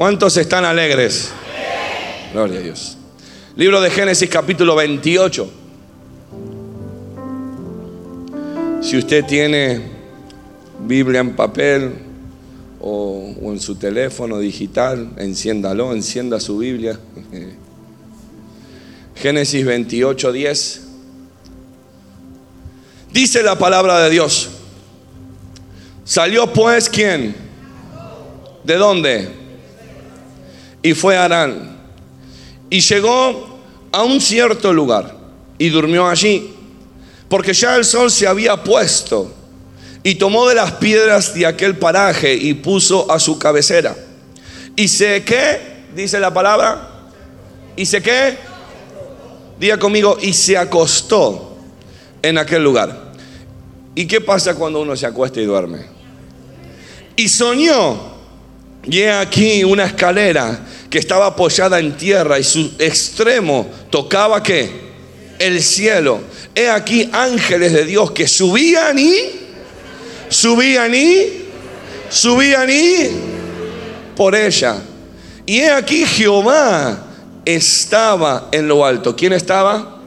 ¿Cuántos están alegres? Gloria a Dios. Libro de Génesis capítulo 28. Si usted tiene Biblia en papel o, en su teléfono digital, enciéndalo, encienda su Biblia. Génesis 28, 10. Dice la palabra de Dios. Salió pues quién? ¿De dónde? Y fue a Arán. Y llegó a un cierto lugar y durmió allí, porque ya el sol se había puesto. Y tomó de las piedras de aquel paraje y puso a su cabecera. Y sé qué, dice la palabra, y sé qué, diga conmigo, y se acostó en aquel lugar. ¿Y qué pasa cuando uno se acuesta y duerme? Y soñó, y he aquí una escalera que estaba apoyada en tierra y su extremo tocaba qué? El cielo. He aquí ángeles de Dios que subían y subían y subían y por ella. Y he aquí Jehová estaba en lo alto. ¿Quién estaba?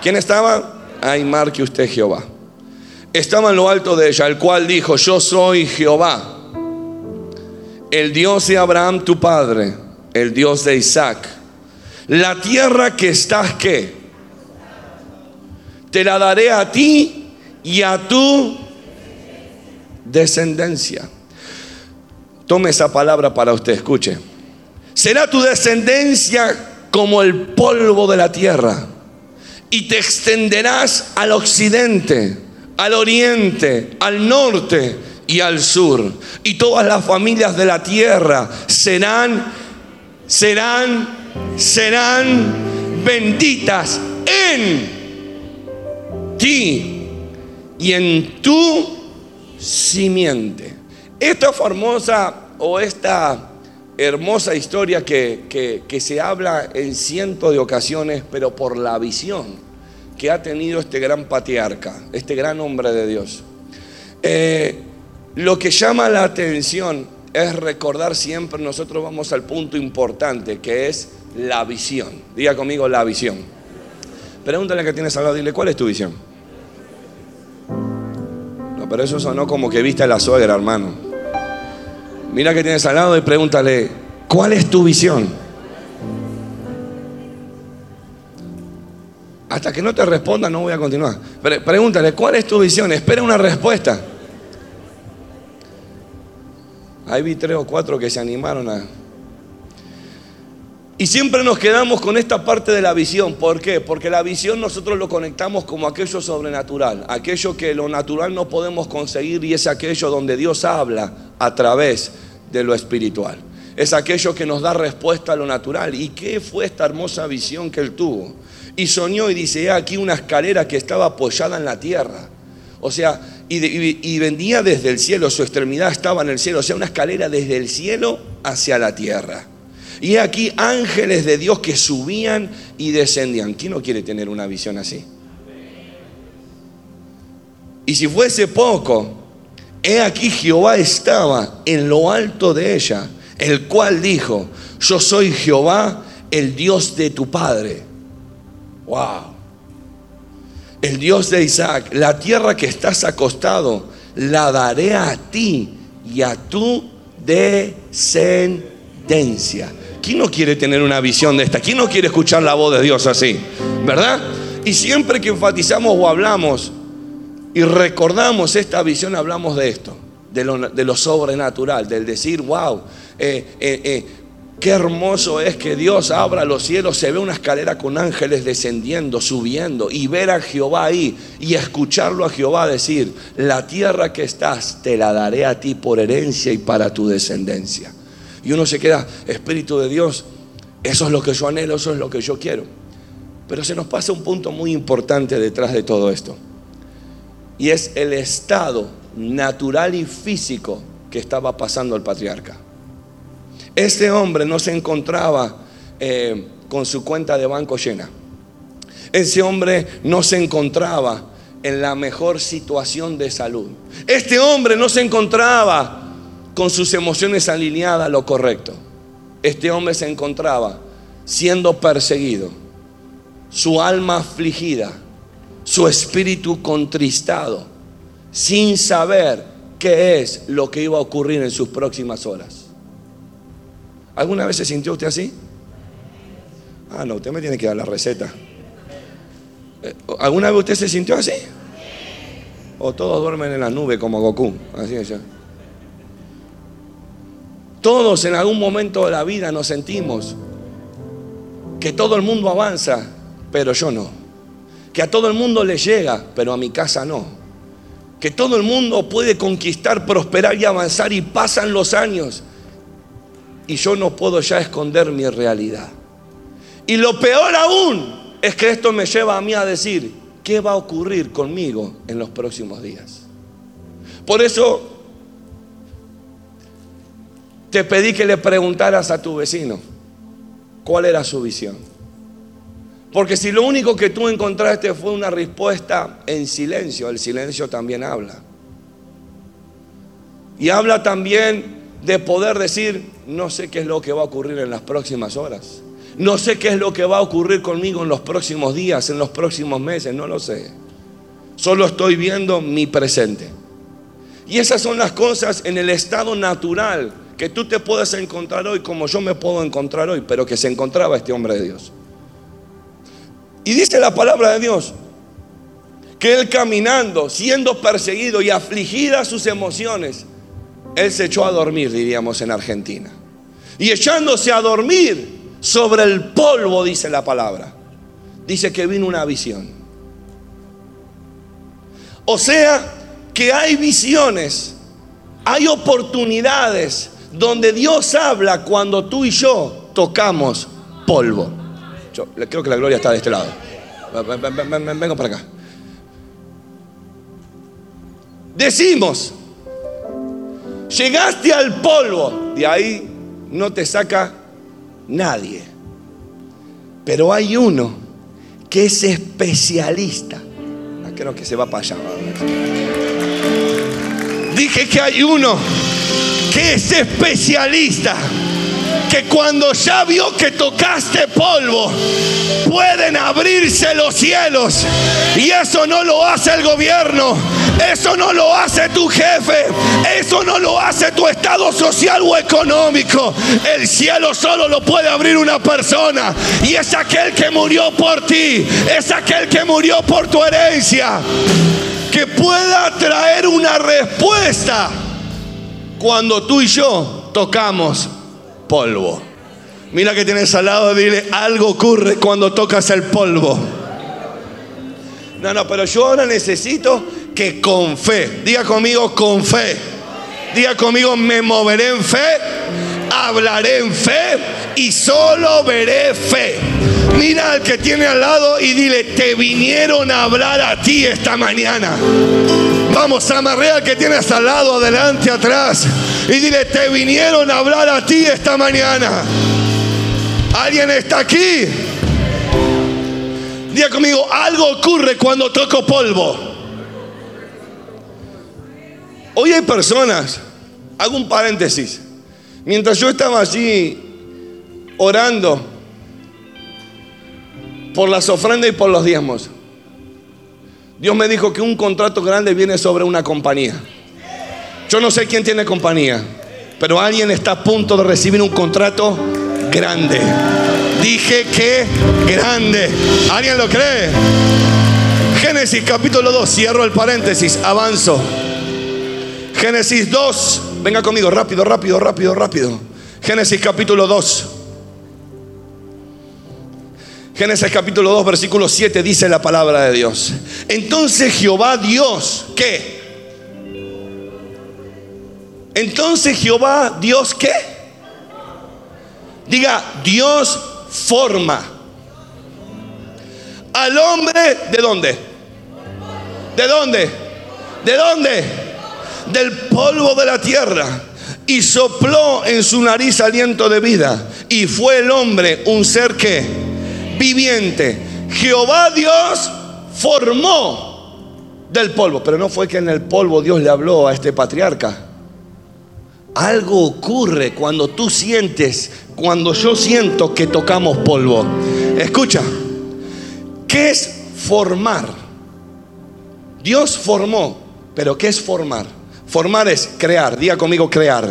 ¿Quién estaba? Ay, marque usted Jehová. Estaba en lo alto de ella, el cual dijo, yo soy Jehová, el Dios de Abraham tu padre, el Dios de Isaac. La tierra que estás que te la daré a ti y a tu descendencia. Tome esa palabra para usted, escuche. Será tu descendencia como el polvo de la tierra y te extenderás al occidente, al oriente, al norte y al sur. Y todas las familias de la tierra serán, serán, serán benditas en ti y en tu simiente. Esta famosa o esta hermosa historia que, que, se habla en cientos de ocasiones, pero por la visión que ha tenido este gran patriarca, este gran hombre de Dios. Eh, lo que llama la atención es recordar siempre, nosotros vamos al punto importante, que es la visión. Diga conmigo la visión. Pregúntale que tienes al lado, dile, ¿cuál es tu visión? No, pero eso sonó como que viste a la suegra, hermano. Mira que tienes al lado y pregúntale, ¿cuál es tu visión? Hasta que no te responda no voy a continuar. pregúntale, ¿cuál es tu visión? Espera una respuesta. Ahí vi tres o cuatro que se animaron a... Y siempre nos quedamos con esta parte de la visión. ¿Por qué? Porque la visión nosotros lo conectamos como aquello sobrenatural, aquello que lo natural no podemos conseguir y es aquello donde Dios habla a través de lo espiritual. Es aquello que nos da respuesta a lo natural. ¿Y qué fue esta hermosa visión que él tuvo? Y soñó y dice, aquí una escalera que estaba apoyada en la tierra. O sea, y, venía desde el cielo, su extremidad estaba en el cielo, o sea, una escalera desde el cielo hacia la tierra. Y aquí ángeles de Dios que subían y descendían. ¿Quién no quiere tener una visión así? Y si fuese poco, He aquí Jehová estaba en lo alto de ella, el cual dijo, yo soy Jehová, el Dios de tu padre. Wow. El Dios de Isaac, la tierra que estás acostado, la daré a ti y a tu descendencia. ¿Quién no quiere tener una visión de esta? ¿Quién no quiere escuchar la voz de Dios así? ¿Verdad? Y siempre que enfatizamos o hablamos y recordamos esta visión, hablamos de esto, de lo, sobrenatural, del decir, wow, eh, eh, eh, qué hermoso es que Dios abra los cielos, se ve una escalera con ángeles descendiendo, subiendo, y ver a Jehová ahí y escucharlo a Jehová decir, la tierra que estás te la daré a ti por herencia y para tu descendencia. Y uno se queda, Espíritu de Dios, eso es lo que yo anhelo, eso es lo que yo quiero. Pero se nos pasa un punto muy importante detrás de todo esto y es el estado natural y físico que estaba pasando el patriarca. Este hombre no se encontraba eh, con su cuenta de banco llena. Ese hombre no se encontraba en la mejor situación de salud. Este hombre no se encontraba con sus emociones alineadas a lo correcto. este hombre se encontraba siendo perseguido, su alma afligida, su espíritu contristado, sin saber qué es lo que iba a ocurrir en sus próximas horas. ¿Alguna vez se sintió usted así? Ah, no, usted me tiene que dar la receta. Eh, ¿Alguna vez usted se sintió así? O todos duermen en la nube como Goku, así es ya. Todos en algún momento de la vida nos sentimos que todo el mundo avanza, pero yo no. Que a todo el mundo le llega, pero a mi casa no. Que todo el mundo puede conquistar, prosperar y avanzar y pasan los años. Y yo no puedo ya esconder mi realidad. Y lo peor aún es que esto me lleva a mí a decir, ¿qué va a ocurrir conmigo en los próximos días? Por eso te pedí que le preguntaras a tu vecino cuál era su visión. Porque si lo único que tú encontraste fue una respuesta en silencio, el silencio también habla. Y habla también de poder decir, no sé qué es lo que va a ocurrir en las próximas horas. No sé qué es lo que va a ocurrir conmigo en los próximos días, en los próximos meses, no lo sé. Solo estoy viendo mi presente. Y esas son las cosas en el estado natural que tú te puedes encontrar hoy como yo me puedo encontrar hoy, pero que se encontraba este hombre de Dios. Y dice la palabra de Dios que él caminando, siendo perseguido y afligida sus emociones, él se echó a dormir, diríamos en Argentina. Y echándose a dormir sobre el polvo, dice la palabra, dice que vino una visión. O sea, que hay visiones, hay oportunidades donde Dios habla cuando tú y yo tocamos polvo. Yo creo que la gloria está de este lado. Vengo para acá. Decimos, llegaste al polvo, de ahí no te saca nadie. Pero hay uno que es especialista. Ah, creo que se va para allá. Dije que hay uno que es especialista que cuando ya vio que tocaste polvo, pueden abrirse los cielos. Y eso no lo hace el gobierno, eso no lo hace tu jefe, eso no lo hace tu estado social o económico. El cielo solo lo puede abrir una persona y es aquel que murió por ti, es aquel que murió por tu herencia, que pueda traer una respuesta cuando tú y yo tocamos polvo. Mira que tienes al lado, dile, algo ocurre cuando tocas el polvo. No, no, pero yo ahora necesito que con fe, diga conmigo con fe, diga conmigo me moveré en fe, hablaré en fe y solo veré fe. Mira al que tiene al lado y dile, te vinieron a hablar a ti esta mañana. Vamos, a al que tienes al lado, adelante, atrás. Y dile, te vinieron a hablar a ti esta mañana. ¿Alguien está aquí? Diga conmigo, algo ocurre cuando toco polvo. Hoy hay personas, hago un paréntesis. Mientras yo estaba allí orando por las ofrendas y por los diezmos, Dios me dijo que un contrato grande viene sobre una compañía. Yo no sé quién tiene compañía, pero alguien está a punto de recibir un contrato grande. Dije que grande. ¿Alguien lo cree? Génesis capítulo 2, cierro el paréntesis, avanzo. Génesis 2, venga conmigo, rápido, rápido, rápido, rápido. Génesis capítulo 2. Génesis capítulo 2, versículo 7 dice la palabra de Dios. Entonces Jehová Dios, ¿qué? Entonces Jehová Dios, ¿qué? Diga, Dios forma al hombre de dónde? ¿De dónde? ¿De dónde? Del polvo de la tierra. Y sopló en su nariz aliento de vida. Y fue el hombre un ser que viviente. Jehová Dios formó del polvo, pero no fue que en el polvo Dios le habló a este patriarca. Algo ocurre cuando tú sientes, cuando yo siento que tocamos polvo. Escucha, ¿qué es formar? Dios formó, pero ¿qué es formar? Formar es crear, diga conmigo crear,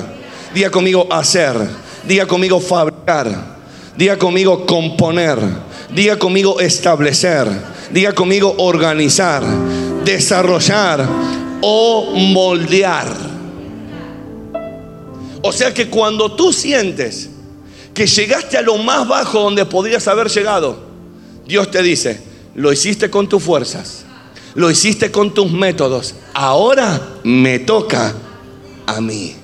diga conmigo hacer, diga conmigo fabricar, diga conmigo componer, diga conmigo establecer, diga conmigo organizar, desarrollar o moldear. O sea que cuando tú sientes que llegaste a lo más bajo donde podrías haber llegado, Dios te dice, lo hiciste con tus fuerzas, lo hiciste con tus métodos, ahora me toca a mí.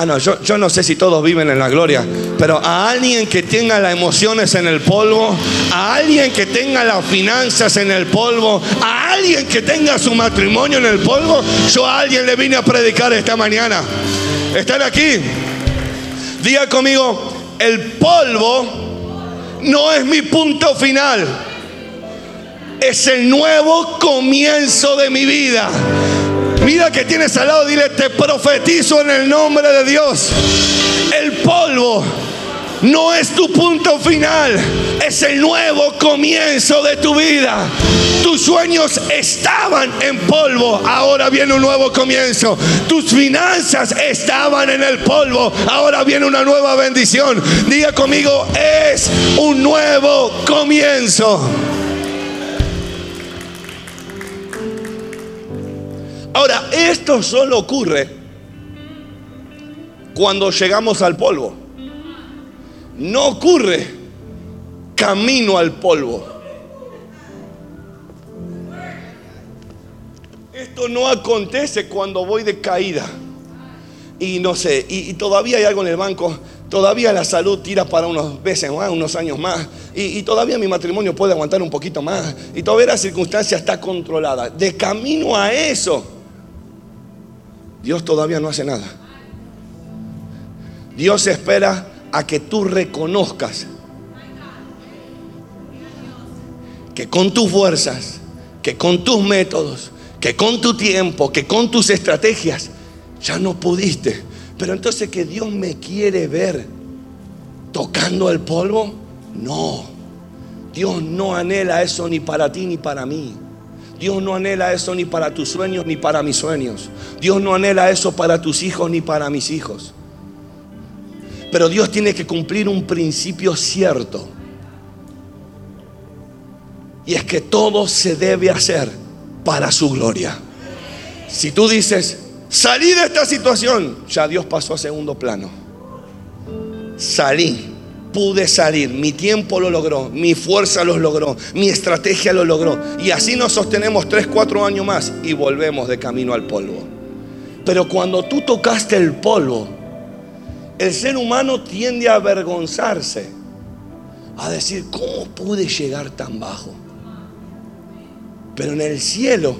Ah, no, yo, yo, no sé si todos viven en la gloria, pero a alguien que tenga las emociones en el polvo, a alguien que tenga las finanzas en el polvo, a alguien que tenga su matrimonio en el polvo, yo a alguien le vine a predicar esta mañana. ¿Están aquí? Diga conmigo, el polvo no es mi punto final. Es el nuevo comienzo de mi vida. Mira que tienes al lado, dile, te profetizo en el nombre de Dios. El polvo no es tu punto final, es el nuevo comienzo de tu vida. Tus sueños estaban en polvo, ahora viene un nuevo comienzo. Tus finanzas estaban en el polvo, ahora viene una nueva bendición. Diga conmigo, es un nuevo comienzo. Ahora, esto solo ocurre cuando llegamos al polvo no ocurre camino al polvo. Esto no acontece cuando voy de caída. Y no sé, y, todavía hay algo en el banco, todavía la salud tira para unos veces unos años más, y, y, todavía mi matrimonio puede aguantar un poquito más, y todavía la circunstancia está controlada. De camino a eso, Dios todavía no hace nada. Dios espera a que tú reconozcas que con tus fuerzas, que con tus métodos, que con tu tiempo, que con tus estrategias, ya no pudiste. Pero entonces que Dios me quiere ver tocando el polvo, no. Dios no anhela eso ni para ti ni para mí. Dios no anhela eso ni para tus sueños ni para mis sueños. Dios no anhela eso para tus hijos ni para mis hijos. Pero Dios tiene que cumplir un principio cierto. Y es que todo se debe hacer para su gloria. Si tú dices, salí de esta situación, ya Dios pasó a segundo plano. Salí, pude salir, mi tiempo lo logró, mi fuerza lo logró, mi estrategia lo logró. Y así nos sostenemos tres, cuatro años más y volvemos de camino al polvo. Pero cuando tú tocaste el polvo, el ser humano tiende a avergonzarse, a decir, ¿cómo pude llegar tan bajo? Pero en el cielo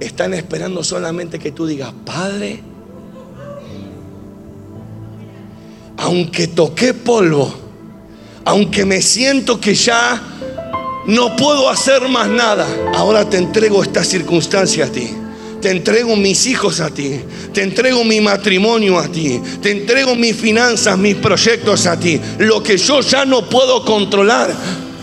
están esperando solamente que tú digas, Padre, aunque toqué polvo, aunque me siento que ya no puedo hacer más nada, ahora te entrego esta circunstancia a ti. Te entrego mis hijos a ti. Te entrego mi matrimonio a ti. Te entrego mis finanzas, mis proyectos a ti. Lo que yo ya no puedo controlar,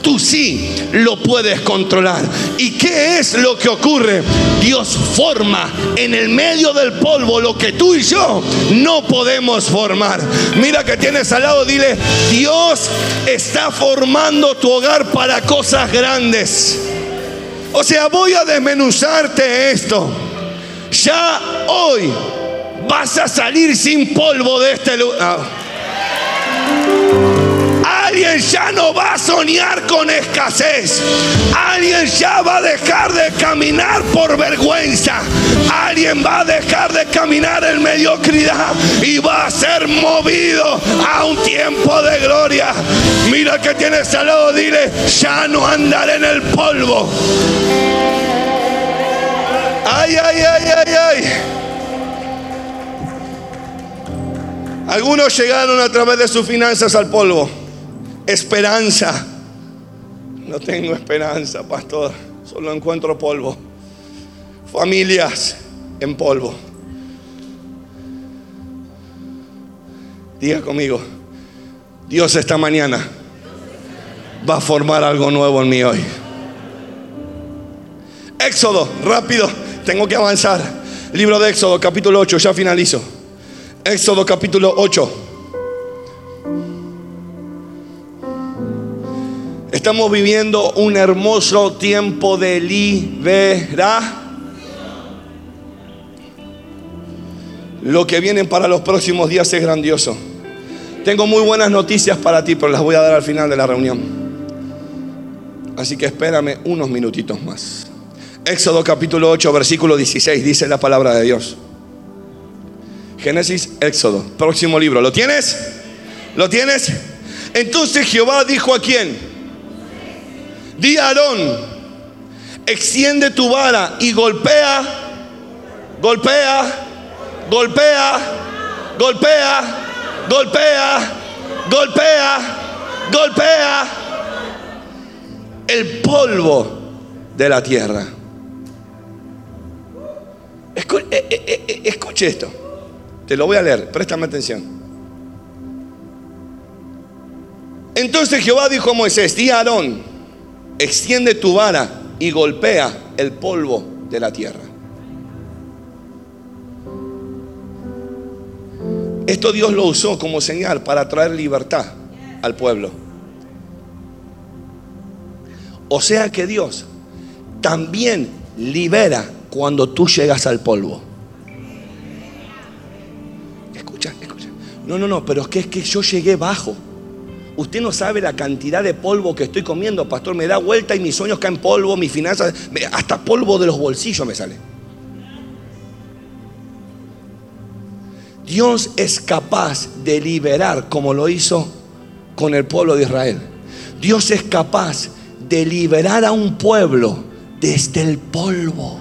tú sí lo puedes controlar. ¿Y qué es lo que ocurre? Dios forma en el medio del polvo lo que tú y yo no podemos formar. Mira que tienes al lado, dile, Dios está formando tu hogar para cosas grandes. O sea, voy a desmenuzarte esto ya hoy vas a salir sin polvo de este lugar. Alguien ya no va a soñar con escasez. Alguien ya va a dejar de caminar por vergüenza. Alguien va a dejar de caminar en mediocridad y va a ser movido a un tiempo de gloria. Mira que tienes al lado, dile, ya no andaré en el polvo. Ay, ay, ay, ay, ay. Algunos llegaron a través de sus finanzas al polvo. Esperanza. No tengo esperanza, pastor. Solo encuentro polvo. Familias en polvo. Diga conmigo, Dios esta mañana va a formar algo nuevo en mí hoy. Éxodo, rápido, tengo que avanzar. Libro de Éxodo, capítulo 8, ya finalizo. Éxodo, capítulo 8. Estamos viviendo un hermoso tiempo de liberación. Lo que viene para los próximos días es grandioso. Tengo muy buenas noticias para ti, pero las voy a dar al final de la reunión. Así que espérame unos minutitos más. Éxodo capítulo 8, versículo 16, dice la palabra de Dios. Génesis, Éxodo, próximo libro. ¿Lo tienes? ¿Lo tienes? Entonces Jehová dijo a quién? Di a Aarón, extiende tu vara y golpea, golpea, golpea, golpea, golpea, golpea, golpea el polvo de la tierra. Eh, eh, eh, escuche esto. Te lo voy a leer, préstame atención. Entonces Jehová dijo a Moisés, di a Aarón, extiende tu vara y golpea el polvo de la tierra. Esto Dios lo usó como señal para traer libertad al pueblo. O sea que Dios también libera cuando tú llegas al polvo. Escucha, escucha. No, no, no, pero es que es que yo llegué bajo. Usted no sabe la cantidad de polvo que estoy comiendo, pastor. Me da vuelta y mis sueños caen polvo, mis finanzas, hasta polvo de los bolsillos me sale. Dios es capaz de liberar como lo hizo con el pueblo de Israel. Dios es capaz de liberar a un pueblo desde el polvo.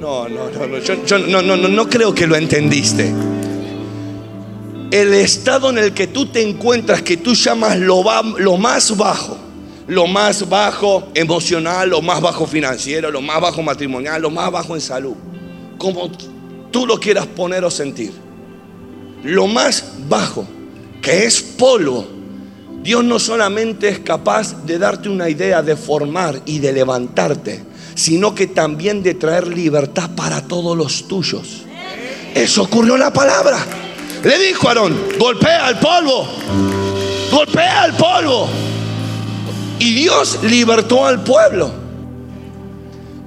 No, no, no, no, yo, no, no, no, no creo que lo entendiste. El estado en el que tú te encuentras, que tú llamas lo, más bajo, lo más bajo emocional, lo más bajo financiero, lo más bajo matrimonial, lo más bajo en salud. Como tú lo quieras poner o sentir. Lo más bajo, que es polvo, Dios no solamente es capaz de darte una idea, de formar y de levantarte, sino que también de traer libertad para todos los tuyos. Eso ocurrió en la palabra. Le dijo Aarón, golpea al polvo, golpea al polvo. Y Dios libertó al pueblo.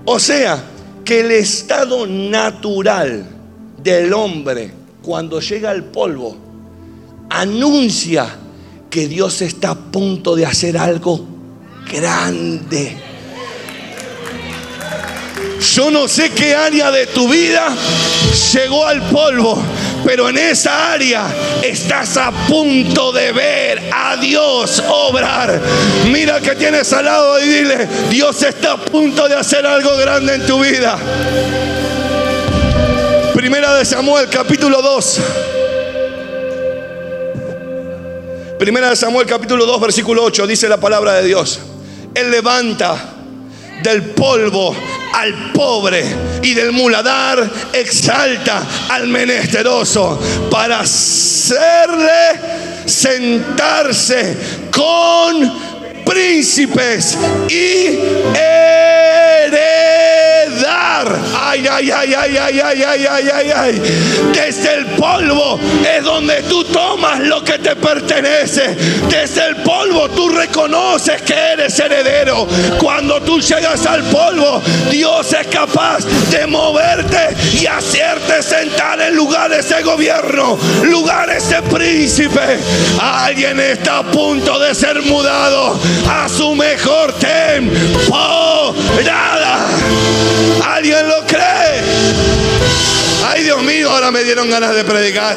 O sea, que el estado natural del hombre cuando llega al polvo anuncia que Dios está a punto de hacer algo grande. Yo no sé qué área de tu vida llegó al polvo, pero en esa área estás a punto de ver a Dios obrar. Mira que tienes al lado y dile, Dios está a punto de hacer algo grande en tu vida. Primera de Samuel, capítulo 2. Primera de Samuel, capítulo 2, versículo 8, dice la palabra de Dios. Él levanta del polvo al pobre y del muladar exalta al menesteroso para hacerle sentarse con príncipes y heredar. Ay, ay, ay, ay, ay, ay, ay, ay, ay, ay. Desde el polvo es donde tú tomas lo que te pertenece. Desde el polvo tú reconoces que eres heredero. Cuando tú llegas al polvo, Dios es capaz de moverte y hacerte sentar en lugares de gobierno, lugares de príncipe. Alguien está a punto de ser mudado a su mejor temporada. ¿Alguien lo cree? Ay, Dios mío, ahora me dieron ganas de predicar.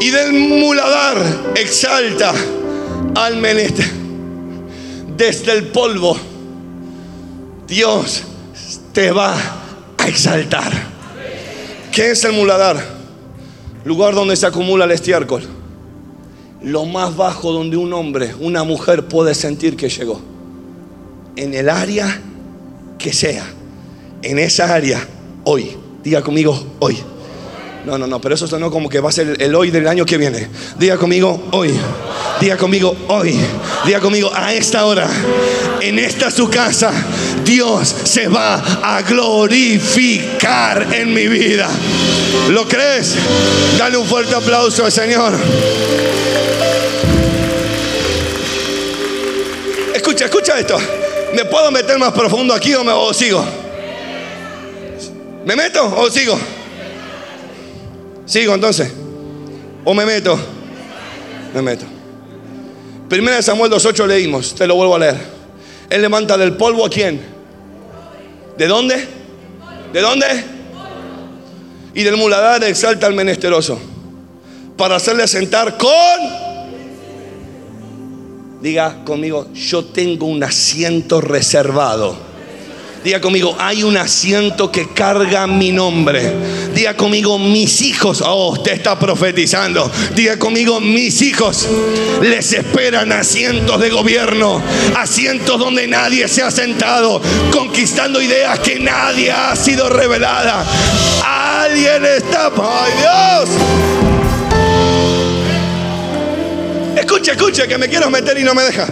Y del muladar exalta al menester. Desde el polvo, Dios te va a exaltar. ¿Qué es el muladar? Lugar donde se acumula el estiércol, lo más bajo donde un hombre, una mujer puede sentir que llegó, en el área que sea, en esa área hoy. Diga conmigo, hoy. No, no, no, pero eso sonó como que va a ser el hoy del año que viene. Diga conmigo, hoy. Diga conmigo, hoy. Diga conmigo, a esta hora, en esta su casa, Dios se va a glorificar en mi vida. ¿Lo crees? Dale un fuerte aplauso al Señor. Escucha, escucha esto. ¿Me puedo meter más profundo aquí o, me, sigo? ¿Me meto o sigo? Sigo entonces. ¿O me meto? Me meto. Primera de Samuel 2.8 leímos, te lo vuelvo a leer. Él levanta del polvo a quién? ¿De dónde? ¿De dónde? Y del muladar exalta al menesteroso para hacerle sentar con... Diga conmigo, yo tengo un asiento reservado Diga conmigo, hay un asiento que carga mi nombre. Diga conmigo, mis hijos. Oh, usted está profetizando. Diga conmigo, mis hijos les esperan asientos de gobierno. Asientos donde nadie se ha sentado. Conquistando ideas que nadie ha sido revelada. Alguien está. ¡Ay, Dios! Escucha, escucha, que me quiero meter y no me deja.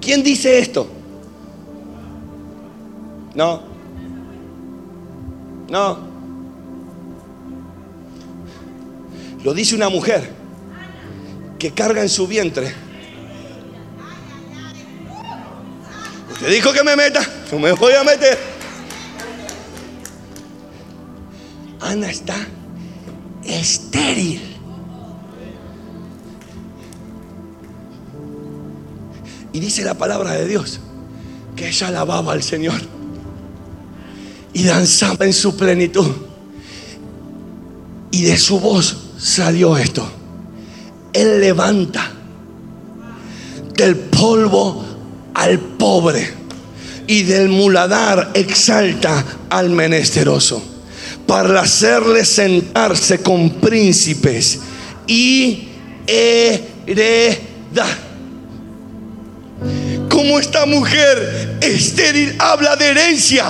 ¿Quién dice esto? No. No. Lo dice una mujer que carga en su vientre. Usted dijo que me meta, no me voy a meter. Ana está estéril. Y dice la palabra de Dios que ella alababa al Señor y danzaba en su plenitud. Y de su voz salió esto. Él levanta del polvo al pobre y del muladar exalta al menesteroso para hacerle sentarse con príncipes y heredar como esta mujer estéril habla de herencia.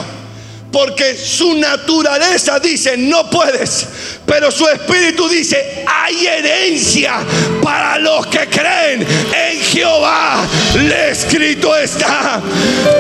Porque su naturaleza dice, no puedes. Pero su espíritu dice, hay herencia para los que creen en Jehová. Le escrito está.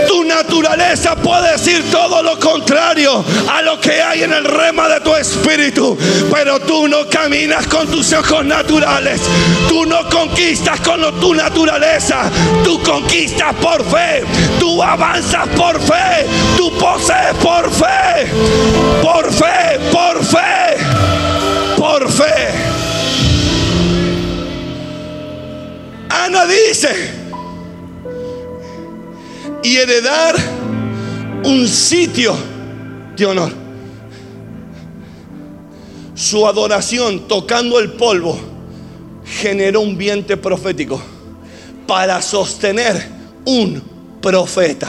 Tu naturaleza puede decir todo lo contrario a lo que hay en el rema de tu espíritu. Pero tú no caminas con tus ojos naturales. Tú no conquistas con tu naturaleza. Tú conquistas por fe. Tú avanzas por fe. Tú posees por fe. Por fe. Por fe por fe. Ana dice, y heredar un sitio de honor. Su adoración tocando el polvo generó un viento profético para sostener un profeta.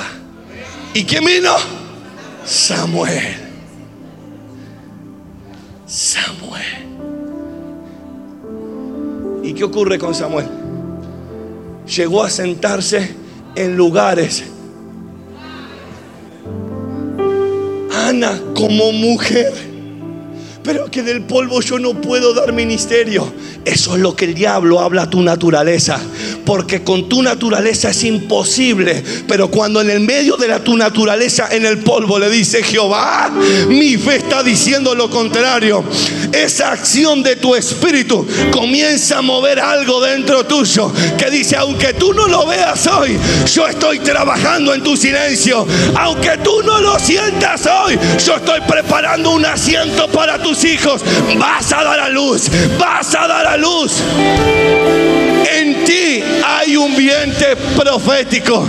¿Y quién vino? Samuel. Samuel. ¿Y qué ocurre con Samuel? Llegó a sentarse en lugares. Ana como mujer pero que del polvo yo no puedo dar ministerio. Eso es lo que el diablo habla a tu naturaleza. Porque con tu naturaleza es imposible. Pero cuando en el medio de la, tu naturaleza, en el polvo, le dice Jehová, mi fe está diciendo lo contrario. Esa acción de tu espíritu comienza a mover algo dentro tuyo. Que dice, aunque tú no lo veas hoy, yo estoy trabajando en tu silencio. Aunque tú no lo sientas hoy, yo estoy preparando un asiento para tu hijos, vas a dar a luz, vas a dar a luz. Ti hay un viento profético.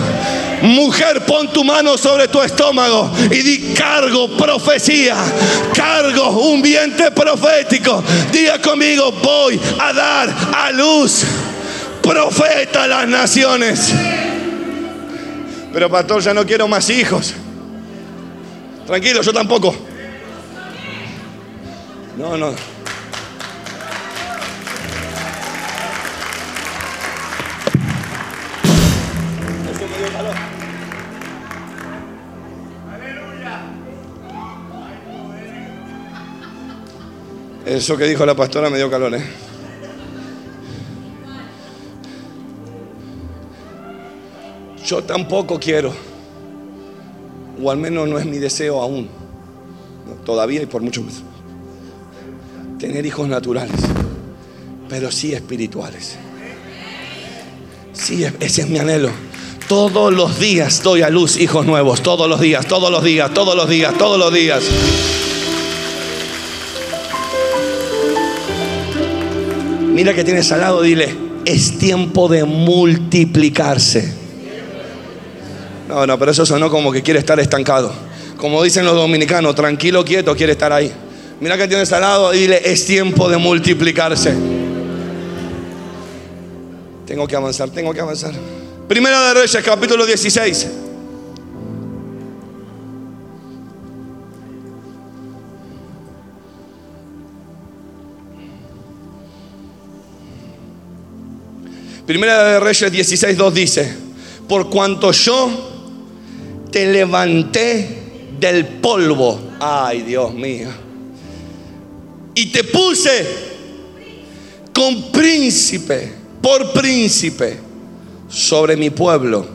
Mujer, pon tu mano sobre tu estómago y di cargo, profecía, cargo, un viento profético. Diga conmigo, voy a dar a luz, profeta a las naciones. Pero pastor, ya no quiero más hijos. Tranquilo, yo tampoco. No, no. Eso que dijo la pastora me dio calor, ¿eh? Yo tampoco quiero, o al menos no es mi deseo aún, todavía y por mucho más, tener hijos naturales, pero sí espirituales. Sí, ese es mi anhelo. Todos los días doy a luz hijos nuevos, todos los días, todos los días, todos los días, todos los días. Mira que tienes al lado, dile, es tiempo de multiplicarse. No, no, pero eso sonó como que quiere estar estancado. Como dicen los dominicanos, tranquilo, quieto, quiere estar ahí. Mira que tienes al lado, dile, es tiempo de multiplicarse. Tengo que avanzar, tengo que avanzar. Primera de Reyes, capítulo 16. Primera de Reyes 16, 2 dice, por cuanto yo te levanté del polvo, ay Dios mío, y te puse con príncipe, por príncipe, sobre mi pueblo,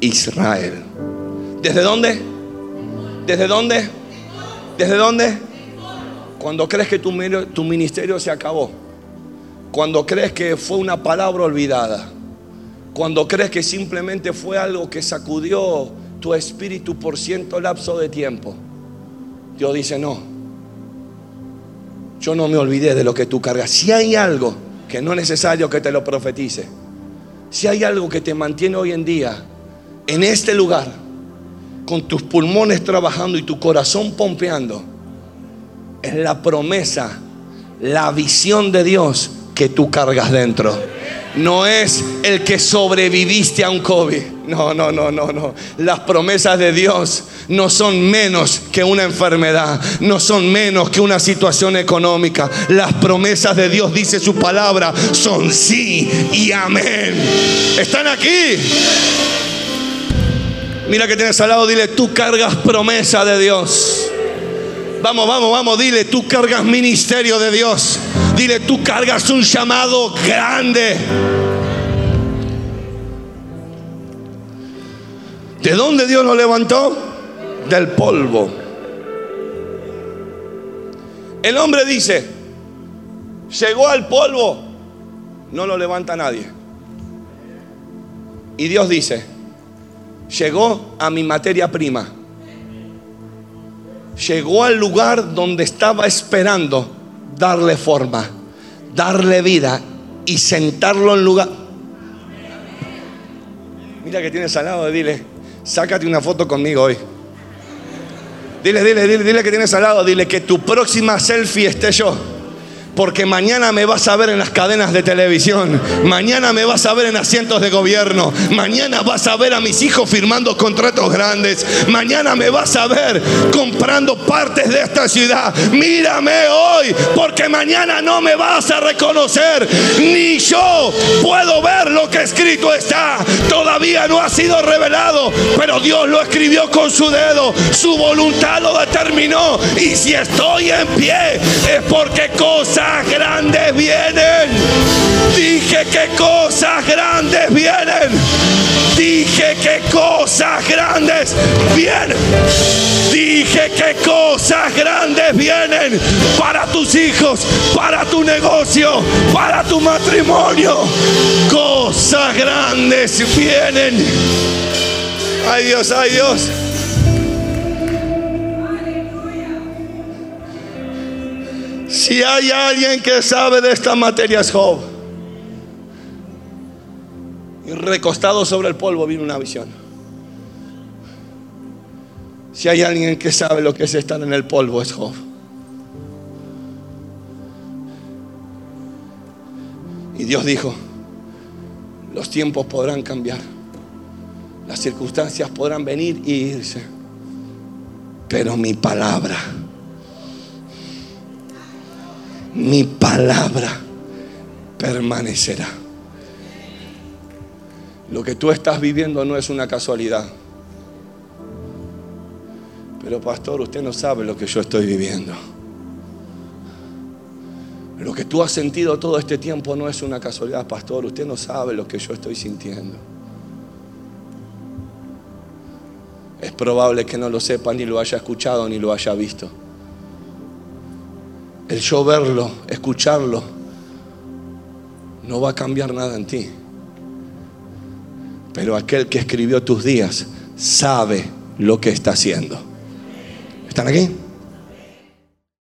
Israel. ¿Desde dónde? ¿Desde dónde? ¿Desde dónde? Cuando crees que tu, tu ministerio se acabó cuando crees que fue una palabra olvidada, cuando crees que simplemente fue algo que sacudió tu espíritu por cierto lapso de tiempo, Dios dice, no, yo no me olvidé de lo que tú cargas. Si hay algo que no es necesario que te lo profetice, si hay algo que te mantiene hoy en día en este lugar, con tus pulmones trabajando y tu corazón pompeando, es la promesa, la visión de Dios que tú cargas dentro. No es el que sobreviviste a un COVID. No, no, no, no, no. Las promesas de Dios no son menos que una enfermedad, no son menos que una situación económica. Las promesas de Dios, dice su palabra, son sí y amén. ¿Están aquí? Mira que tienes al lado, dile, tú cargas promesa de Dios. Vamos, vamos, vamos, dile, tú cargas ministerio de Dios. Dile, tú cargas un llamado grande. ¿De dónde Dios lo levantó? Del polvo. El hombre dice, llegó al polvo, no lo levanta nadie. Y Dios dice, llegó a mi materia prima. Llegó al lugar donde estaba esperando darle forma, darle vida y sentarlo en lugar. Mira que tienes al dile, sácate una foto conmigo hoy. Dile, dile, dile, dile que tienes al lado, dile que tu próxima selfie esté yo. Porque mañana me vas a ver en las cadenas de televisión, mañana me vas a ver en asientos de gobierno, mañana vas a ver a mis hijos firmando contratos grandes, mañana me vas a ver comprando partes de esta ciudad. Mírame hoy, porque mañana no me vas a reconocer, ni yo puedo ver lo escrito está. Todavía no ha sido revelado, pero Dios lo escribió con su dedo, su voluntad lo determinó. Y si estoy en pie, es porque cosa grandes vienen. Dije que cosas grandes vienen. Dije que cosas grandes vienen. Dije que cosas grandes vienen para tus hijos, para tu negocio, para tu matrimonio. Cosas grandes vienen. Ay Dios, ay Dios. Si hay alguien que sabe de esta materia es Job. Y recostado sobre el polvo vino una visión. Si hay alguien que sabe lo que es estar en el polvo es Job. Y Dios dijo, los tiempos podrán cambiar, las circunstancias podrán venir y irse, pero mi palabra mi palabra permanecerá. Lo que tú estás viviendo no es una casualidad. Pero pastor, usted no sabe lo que yo estoy viviendo. Lo que tú has sentido todo este tiempo no es una casualidad, pastor. Usted no sabe lo que yo estoy sintiendo. Es probable que no lo sepa, ni lo haya escuchado, ni lo haya visto. El yo verlo, escucharlo, no va a cambiar nada en ti. Pero aquel que escribió tus días sabe lo que está haciendo. ¿Están aquí?